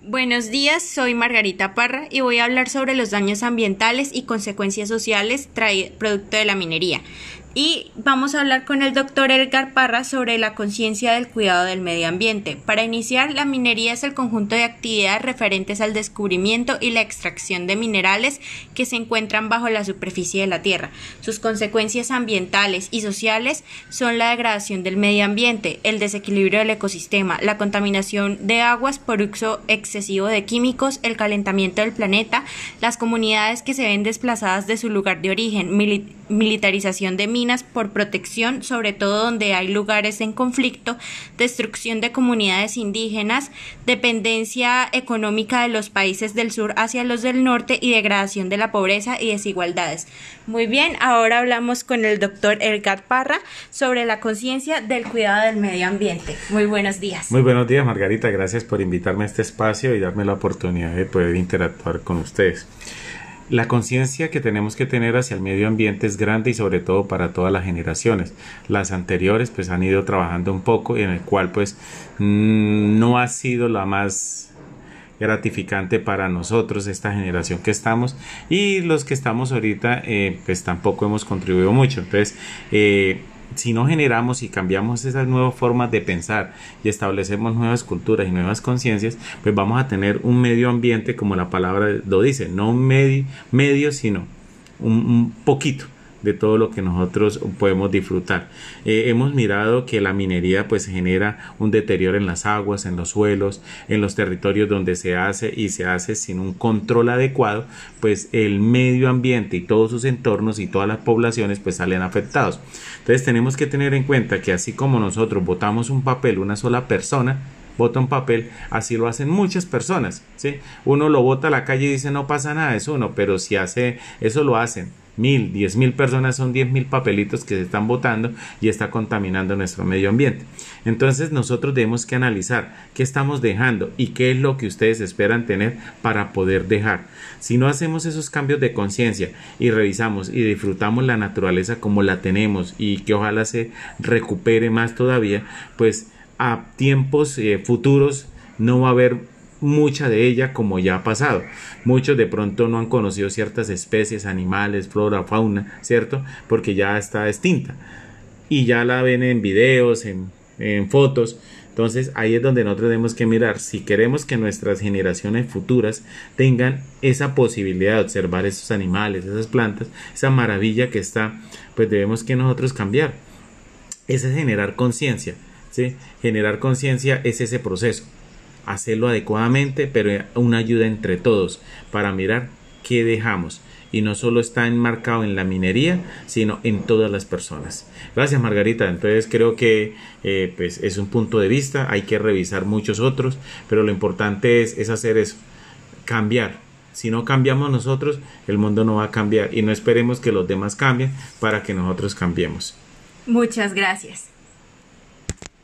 Buenos días, soy Margarita Parra y voy a hablar sobre los daños ambientales y consecuencias sociales producto de la minería y vamos a hablar con el doctor Edgar Parra sobre la conciencia del cuidado del medio ambiente. Para iniciar, la minería es el conjunto de actividades referentes al descubrimiento y la extracción de minerales que se encuentran bajo la superficie de la Tierra. Sus consecuencias ambientales y sociales son la degradación del medio ambiente, el desequilibrio del ecosistema, la contaminación de aguas por uso excesivo de químicos, el calentamiento del planeta, las comunidades que se ven desplazadas de su lugar de origen, militarización de minas, por protección, sobre todo donde hay lugares en conflicto, destrucción de comunidades indígenas, dependencia económica de los países del sur hacia los del norte y degradación de la pobreza y desigualdades. Muy bien, ahora hablamos con el doctor Edgar Parra sobre la conciencia del cuidado del medio ambiente. Muy buenos días. Muy buenos días, Margarita. Gracias por invitarme a este espacio y darme la oportunidad de poder interactuar con ustedes. La conciencia que tenemos que tener hacia el medio ambiente es grande y sobre todo para todas las generaciones. Las anteriores pues han ido trabajando un poco en el cual pues mm, no ha sido la más gratificante para nosotros esta generación que estamos y los que estamos ahorita eh, pues tampoco hemos contribuido mucho entonces eh, si no generamos y cambiamos esas nuevas formas de pensar y establecemos nuevas culturas y nuevas conciencias, pues vamos a tener un medio ambiente, como la palabra lo dice, no un medio, medio sino un poquito de todo lo que nosotros podemos disfrutar. Eh, hemos mirado que la minería pues genera un deterioro en las aguas, en los suelos, en los territorios donde se hace y se hace sin un control adecuado, pues el medio ambiente y todos sus entornos y todas las poblaciones pues salen afectados. Entonces tenemos que tener en cuenta que así como nosotros votamos un papel, una sola persona, vota un papel, así lo hacen muchas personas, ¿sí? Uno lo vota a la calle y dice no pasa nada, es uno, pero si hace, eso lo hacen mil, diez mil personas son diez mil papelitos que se están votando y está contaminando nuestro medio ambiente. Entonces nosotros debemos que analizar qué estamos dejando y qué es lo que ustedes esperan tener para poder dejar. Si no hacemos esos cambios de conciencia y revisamos y disfrutamos la naturaleza como la tenemos y que ojalá se recupere más todavía, pues a tiempos eh, futuros no va a haber mucha de ella como ya ha pasado. Muchos de pronto no han conocido ciertas especies, animales, flora, fauna, ¿cierto? Porque ya está extinta. Y ya la ven en videos, en, fotos. Entonces ahí es donde nosotros tenemos que mirar si queremos que nuestras generaciones futuras tengan esa posibilidad de observar esos animales, esas plantas, esa maravilla que está, pues debemos que nosotros cambiar. Ese es generar conciencia. ¿sí? Generar conciencia es ese proceso hacerlo adecuadamente, pero una ayuda entre todos para mirar qué dejamos. Y no solo está enmarcado en la minería, sino en todas las personas. Gracias Margarita. Entonces creo que eh, pues es un punto de vista, hay que revisar muchos otros, pero lo importante es, es hacer eso, cambiar, si no cambiamos nosotros, el mundo no va a cambiar y no esperemos que los demás cambien para que nosotros cambiemos. Muchas gracias.